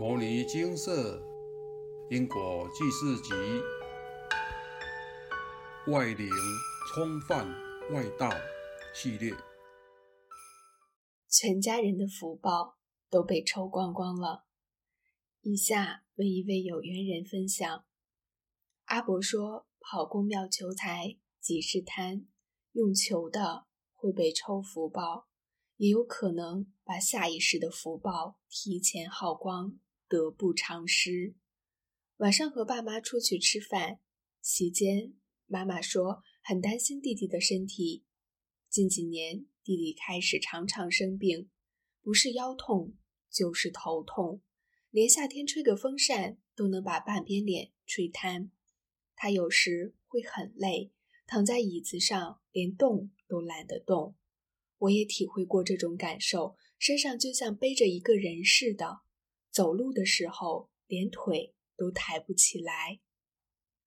摩尼金色因果记事集：外灵冲犯外道系列。全家人的福报都被抽光光了。以下为一位有缘人分享：阿伯说，跑公庙求财即是贪，用求的会被抽福报，也有可能把下一世的福报提前耗光。得不偿失。晚上和爸妈出去吃饭，席间妈妈说很担心弟弟的身体。近几年，弟弟开始常常生病，不是腰痛就是头痛，连夏天吹个风扇都能把半边脸吹瘫。他有时会很累，躺在椅子上连动都懒得动。我也体会过这种感受，身上就像背着一个人似的。走路的时候，连腿都抬不起来。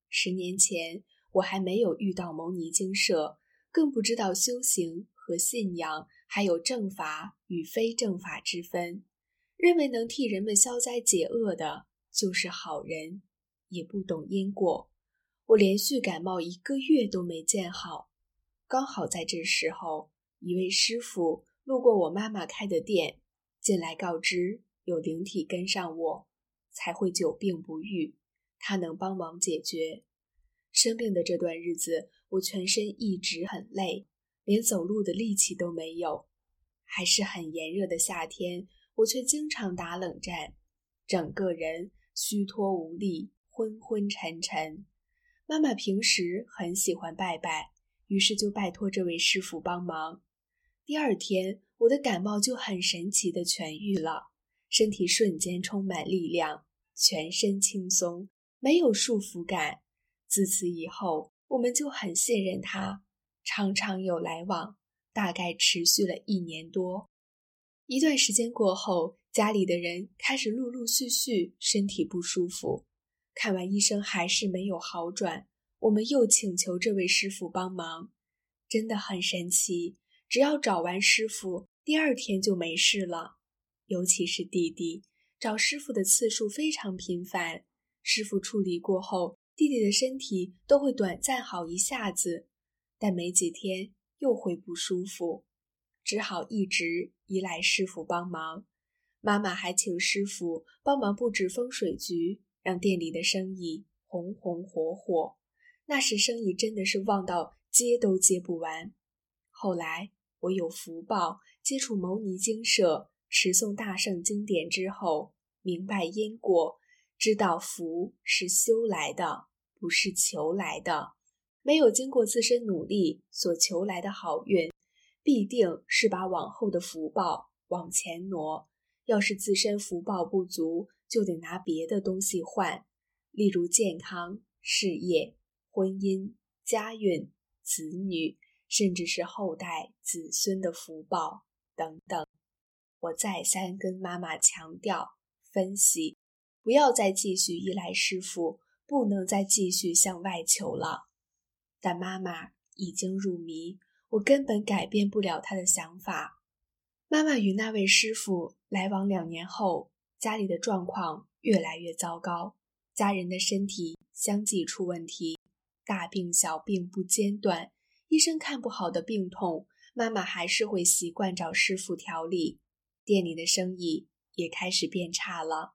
十年前，我还没有遇到牟尼精舍，更不知道修行和信仰还有正法与非正法之分，认为能替人们消灾解厄的就是好人，也不懂因果。我连续感冒一个月都没见好，刚好在这时候，一位师傅路过我妈妈开的店，进来告知。有灵体跟上我，才会久病不愈。他能帮忙解决。生病的这段日子，我全身一直很累，连走路的力气都没有。还是很炎热的夏天，我却经常打冷战，整个人虚脱无力、昏昏沉沉。妈妈平时很喜欢拜拜，于是就拜托这位师傅帮忙。第二天，我的感冒就很神奇的痊愈了。身体瞬间充满力量，全身轻松，没有束缚感。自此以后，我们就很信任他，常常有来往，大概持续了一年多。一段时间过后，家里的人开始陆陆续续身体不舒服，看完医生还是没有好转，我们又请求这位师傅帮忙，真的很神奇，只要找完师傅，第二天就没事了。尤其是弟弟找师傅的次数非常频繁，师傅处理过后，弟弟的身体都会短暂好一下子，但没几天又会不舒服，只好一直依赖师傅帮忙。妈妈还请师傅帮忙布置风水局，让店里的生意红红火火。那时生意真的是旺到接都接不完。后来我有福报接触牟尼精舍。持诵大圣经典之后，明白因果，知道福是修来的，不是求来的。没有经过自身努力所求来的好运，必定是把往后的福报往前挪。要是自身福报不足，就得拿别的东西换，例如健康、事业、婚姻、家运、子女，甚至是后代子孙的福报等等。我再三跟妈妈强调、分析，不要再继续依赖师傅，不能再继续向外求了。但妈妈已经入迷，我根本改变不了她的想法。妈妈与那位师傅来往两年后，家里的状况越来越糟糕，家人的身体相继出问题，大病小病不间断，医生看不好的病痛，妈妈还是会习惯找师傅调理。店里的生意也开始变差了，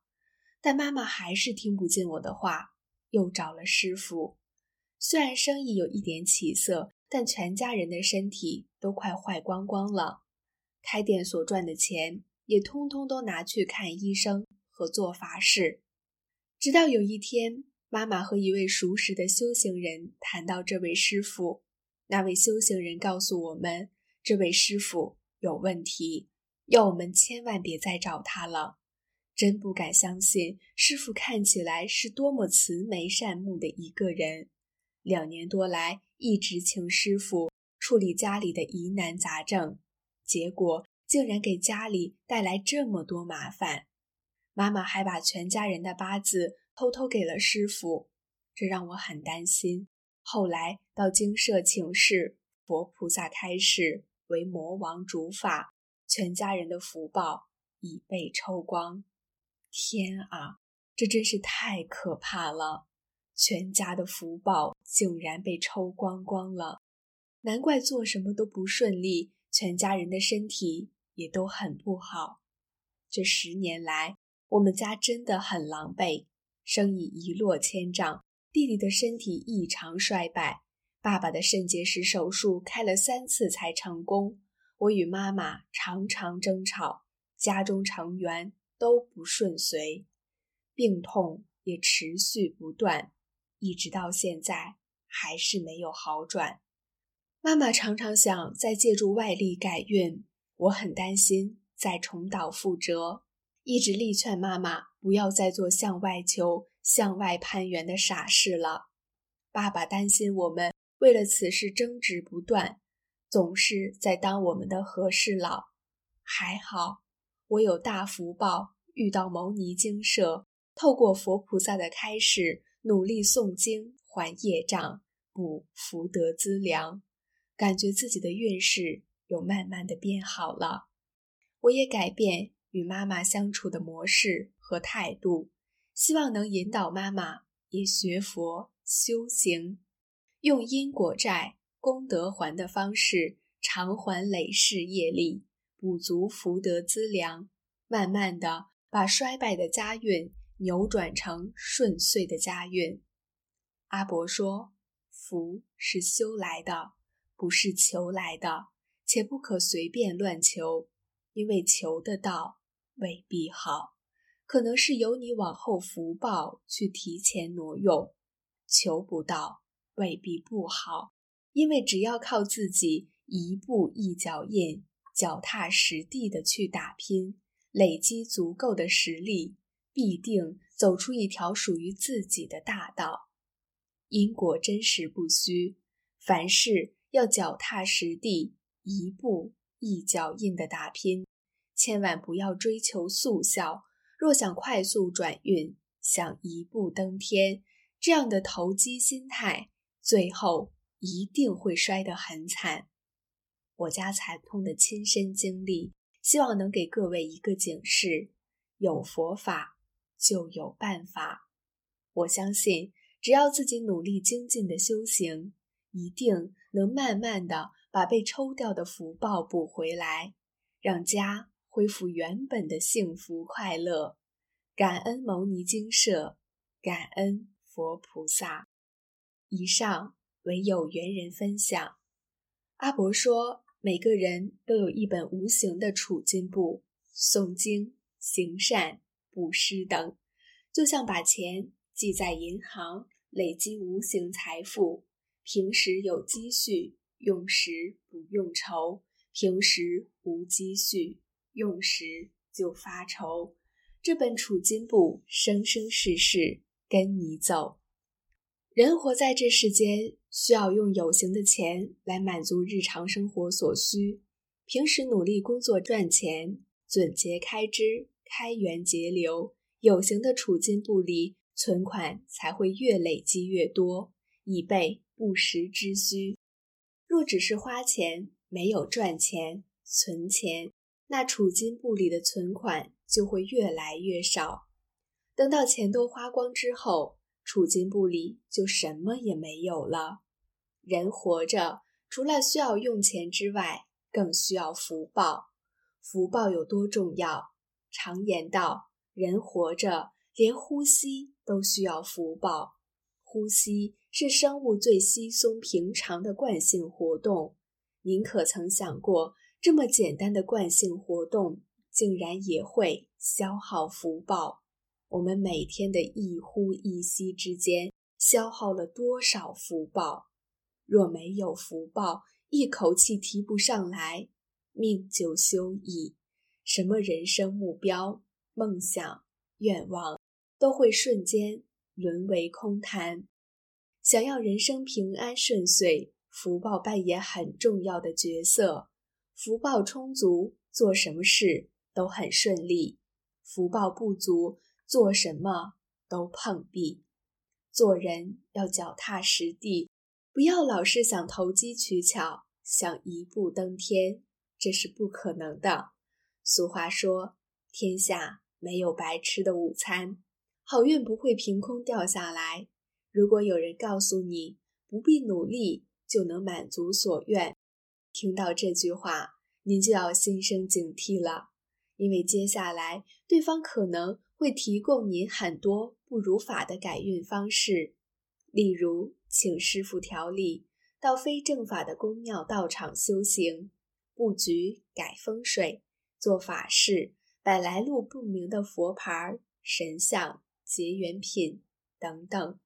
但妈妈还是听不进我的话，又找了师傅。虽然生意有一点起色，但全家人的身体都快坏光光了，开店所赚的钱也通通都拿去看医生和做法事。直到有一天，妈妈和一位熟识的修行人谈到这位师傅，那位修行人告诉我们，这位师傅有问题。要我们千万别再找他了，真不敢相信，师傅看起来是多么慈眉善目的一个人。两年多来，一直请师傅处理家里的疑难杂症，结果竟然给家里带来这么多麻烦。妈妈还把全家人的八字偷偷给了师傅，这让我很担心。后来到精舍请示，佛菩萨开示为魔王主法。全家人的福报已被抽光，天啊，这真是太可怕了！全家的福报竟然被抽光光了，难怪做什么都不顺利，全家人的身体也都很不好。这十年来，我们家真的很狼狈，生意一落千丈，弟弟的身体异常衰败，爸爸的肾结石手术开了三次才成功。我与妈妈常常争吵，家中成员都不顺遂，病痛也持续不断，一直到现在还是没有好转。妈妈常常想再借助外力改运，我很担心再重蹈覆辙，一直力劝妈妈不要再做向外求、向外攀援的傻事了。爸爸担心我们为了此事争执不断。总是在当我们的和事佬，还好我有大福报，遇到牟尼精舍，透过佛菩萨的开示，努力诵经还业障，补福德资粮，感觉自己的运势有慢慢的变好了。我也改变与妈妈相处的模式和态度，希望能引导妈妈也学佛修行，用因果债。功德还的方式，偿还累世业力，补足福德资粮，慢慢的把衰败的家运扭转成顺遂的家运。阿伯说：“福是修来的，不是求来的，且不可随便乱求，因为求的道未必好，可能是由你往后福报去提前挪用，求不到未必不好。”因为只要靠自己一步一脚印，脚踏实地的去打拼，累积足够的实力，必定走出一条属于自己的大道。因果真实不虚，凡事要脚踏实地，一步一脚印的打拼，千万不要追求速效。若想快速转运，想一步登天，这样的投机心态，最后。一定会摔得很惨。我家惨痛的亲身经历，希望能给各位一个警示：有佛法就有办法。我相信，只要自己努力精进的修行，一定能慢慢的把被抽掉的福报补回来，让家恢复原本的幸福快乐。感恩牟尼精舍，感恩佛菩萨。以上。唯有缘人分享。阿伯说，每个人都有一本无形的储金簿，诵经、行善、布施等，就像把钱记在银行，累积无形财富。平时有积蓄，用时不用愁；平时无积蓄，用时就发愁。这本储金簿，生生世世跟你走。人活在这世间。需要用有形的钱来满足日常生活所需，平时努力工作赚钱，准节开支，开源节流，有形的储金簿里存款才会越累积越多，以备不时之需。若只是花钱，没有赚钱、存钱，那储金簿里的存款就会越来越少。等到钱都花光之后，处金簿里就什么也没有了。人活着，除了需要用钱之外，更需要福报。福报有多重要？常言道，人活着，连呼吸都需要福报。呼吸是生物最稀松平常的惯性活动。您可曾想过，这么简单的惯性活动，竟然也会消耗福报？我们每天的一呼一吸之间，消耗了多少福报？若没有福报，一口气提不上来，命就休矣。什么人生目标、梦想、愿望，都会瞬间沦为空谈。想要人生平安顺遂，福报扮演很重要的角色。福报充足，做什么事都很顺利；福报不足，做什么都碰壁。做人要脚踏实地，不要老是想投机取巧，想一步登天，这是不可能的。俗话说：“天下没有白吃的午餐，好运不会凭空掉下来。如果有人告诉你不必努力就能满足所愿，听到这句话，您就要心生警惕了，因为接下来对方可能会提供您很多不如法的改运方式，例如请师傅调理，到非正法的宫庙道场修行，布局改风水，做法事，摆来路不明的佛牌、神像、结缘品等等。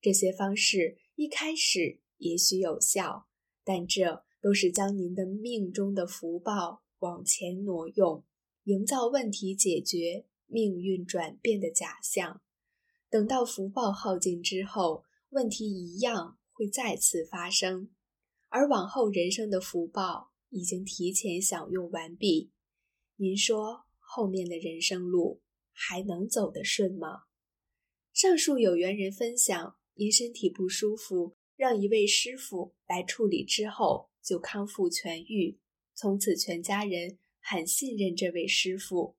这些方式一开始也许有效，但这都是将您的命中的福报往前挪用，营造问题解决、命运转变的假象。等到福报耗尽之后，问题一样会再次发生，而往后人生的福报已经提前享用完毕。您说后面的人生路还能走得顺吗？上述有缘人分享。因身体不舒服，让一位师傅来处理之后就康复痊愈，从此全家人很信任这位师傅。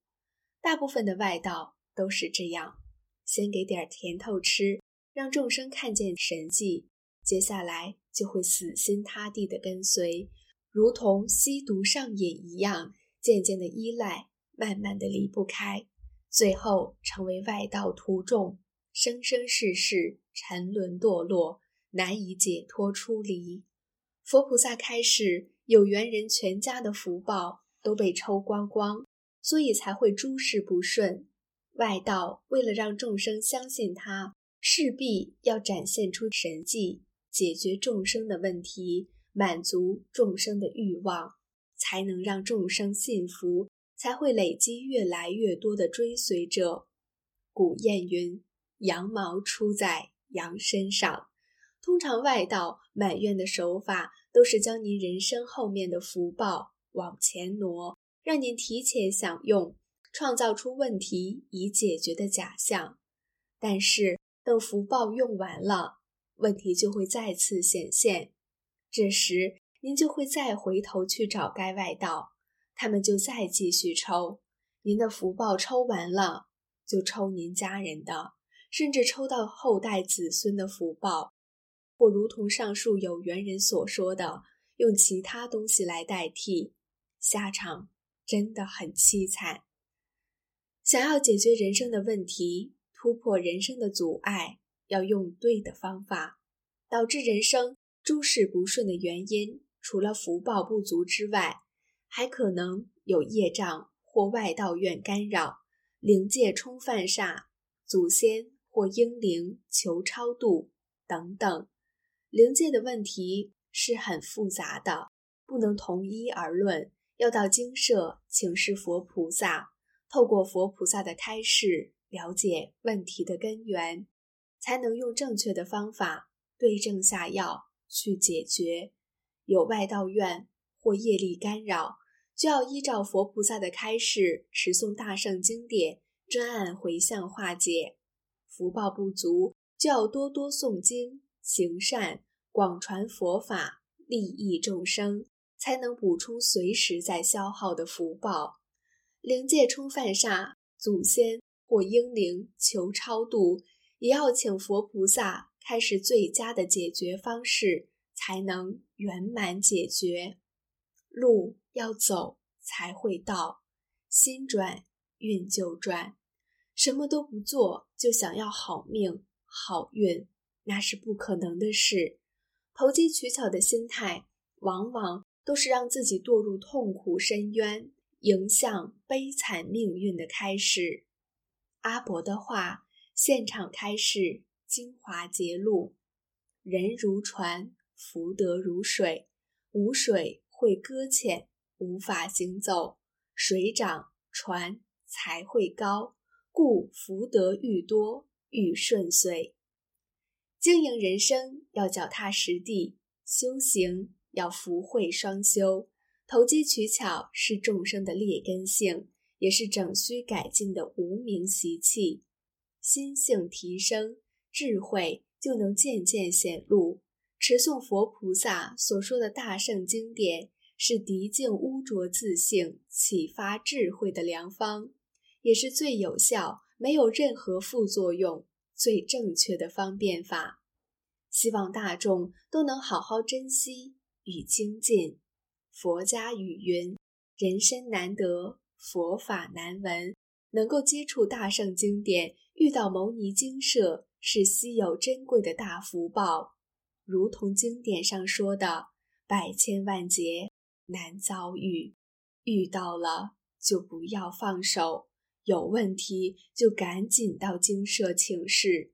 大部分的外道都是这样，先给点甜头吃，让众生看见神迹，接下来就会死心塌地的跟随，如同吸毒上瘾一样，渐渐的依赖，慢慢的离不开，最后成为外道徒众。生生世世沉沦堕落，难以解脱出离。佛菩萨开示，有缘人全家的福报都被抽光光，所以才会诸事不顺。外道为了让众生相信他，势必要展现出神迹，解决众生的问题，满足众生的欲望，才能让众生信服，才会累积越来越多的追随者。古谚云。羊毛出在羊身上，通常外道满愿的手法都是将您人生后面的福报往前挪，让您提前享用，创造出问题已解决的假象。但是等福报用完了，问题就会再次显现，这时您就会再回头去找该外道，他们就再继续抽，您的福报抽完了，就抽您家人的。甚至抽到后代子孙的福报，或如同上述有缘人所说的，用其他东西来代替，下场真的很凄惨。想要解决人生的问题，突破人生的阻碍，要用对的方法。导致人生诸事不顺的原因，除了福报不足之外，还可能有业障或外道愿干扰、灵界冲犯煞、祖先。或婴灵求超度等等，灵界的问题是很复杂的，不能同一而论，要到精舍请示佛菩萨，透过佛菩萨的开示，了解问题的根源，才能用正确的方法对症下药去解决。有外道院或业力干扰，就要依照佛菩萨的开示，持诵大圣经典，专案回向化解。福报不足，就要多多诵经、行善、广传佛法，利益众生，才能补充随时在消耗的福报。灵界冲犯煞，祖先或英灵求超度，也要请佛菩萨开始最佳的解决方式，才能圆满解决。路要走才会到，心转运就转。什么都不做就想要好命好运，那是不可能的事。投机取巧的心态，往往都是让自己堕入痛苦深渊、迎向悲惨命运的开始。阿伯的话，现场开示精华节录：人如船，福德如水，无水会搁浅，无法行走；水涨船才会高。故福德愈多愈顺遂，经营人生要脚踏实地，修行要福慧双修。投机取巧是众生的劣根性，也是整需改进的无名习气。心性提升，智慧就能渐渐显露。持诵佛菩萨所说的大圣经典，是涤净污浊自性、启发智慧的良方。也是最有效、没有任何副作用、最正确的方便法。希望大众都能好好珍惜与精进。佛家语云：“人生难得，佛法难闻。”能够接触大圣经典，遇到牟尼精舍，是稀有珍贵的大福报。如同经典上说的：“百千万劫难遭遇，遇到了就不要放手，有问题就赶紧到精舍请示。”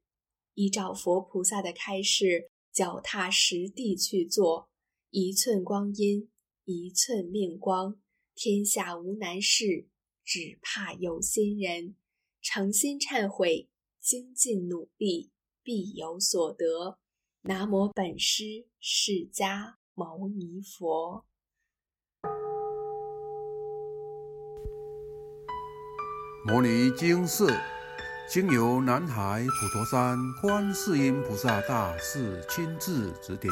依照佛菩萨的开示，脚踏实地去做，一寸光阴一寸命光，天下无难事，只怕有心人。诚心忏悔，精进努力，必有所得。南无本师释迦牟尼佛。摩尼经寺。经由南海普陀山观世音菩萨大士亲自指点，